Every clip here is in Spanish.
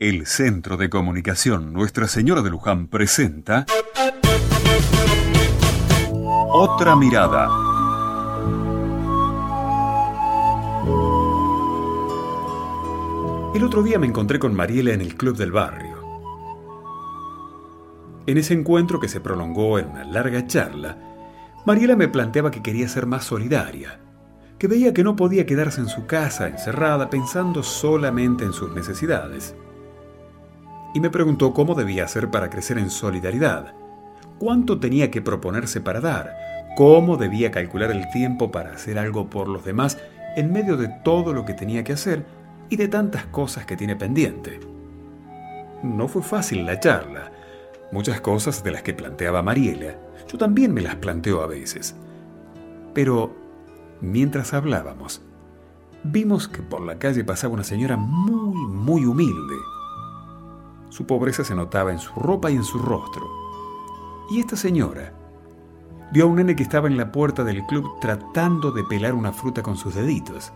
El Centro de Comunicación Nuestra Señora de Luján presenta Otra Mirada. El otro día me encontré con Mariela en el club del barrio. En ese encuentro que se prolongó en una larga charla, Mariela me planteaba que quería ser más solidaria, que veía que no podía quedarse en su casa encerrada pensando solamente en sus necesidades y me preguntó cómo debía hacer para crecer en solidaridad, cuánto tenía que proponerse para dar, cómo debía calcular el tiempo para hacer algo por los demás en medio de todo lo que tenía que hacer y de tantas cosas que tiene pendiente. No fue fácil la charla. Muchas cosas de las que planteaba Mariela, yo también me las planteo a veces. Pero, mientras hablábamos, vimos que por la calle pasaba una señora muy, muy humilde su pobreza se notaba en su ropa y en su rostro. Y esta señora vio a un nene que estaba en la puerta del club tratando de pelar una fruta con sus deditos.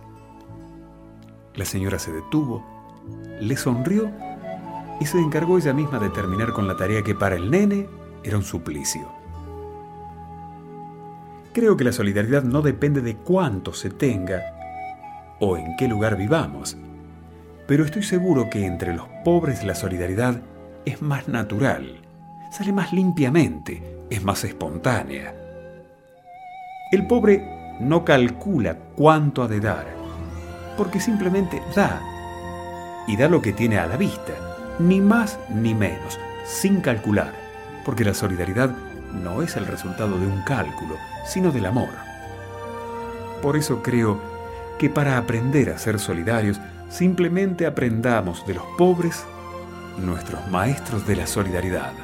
La señora se detuvo, le sonrió y se encargó ella misma de terminar con la tarea que para el nene era un suplicio. Creo que la solidaridad no depende de cuánto se tenga o en qué lugar vivamos pero estoy seguro que entre los pobres la solidaridad es más natural, sale más limpiamente, es más espontánea. El pobre no calcula cuánto ha de dar, porque simplemente da, y da lo que tiene a la vista, ni más ni menos, sin calcular, porque la solidaridad no es el resultado de un cálculo, sino del amor. Por eso creo que para aprender a ser solidarios Simplemente aprendamos de los pobres, nuestros maestros de la solidaridad.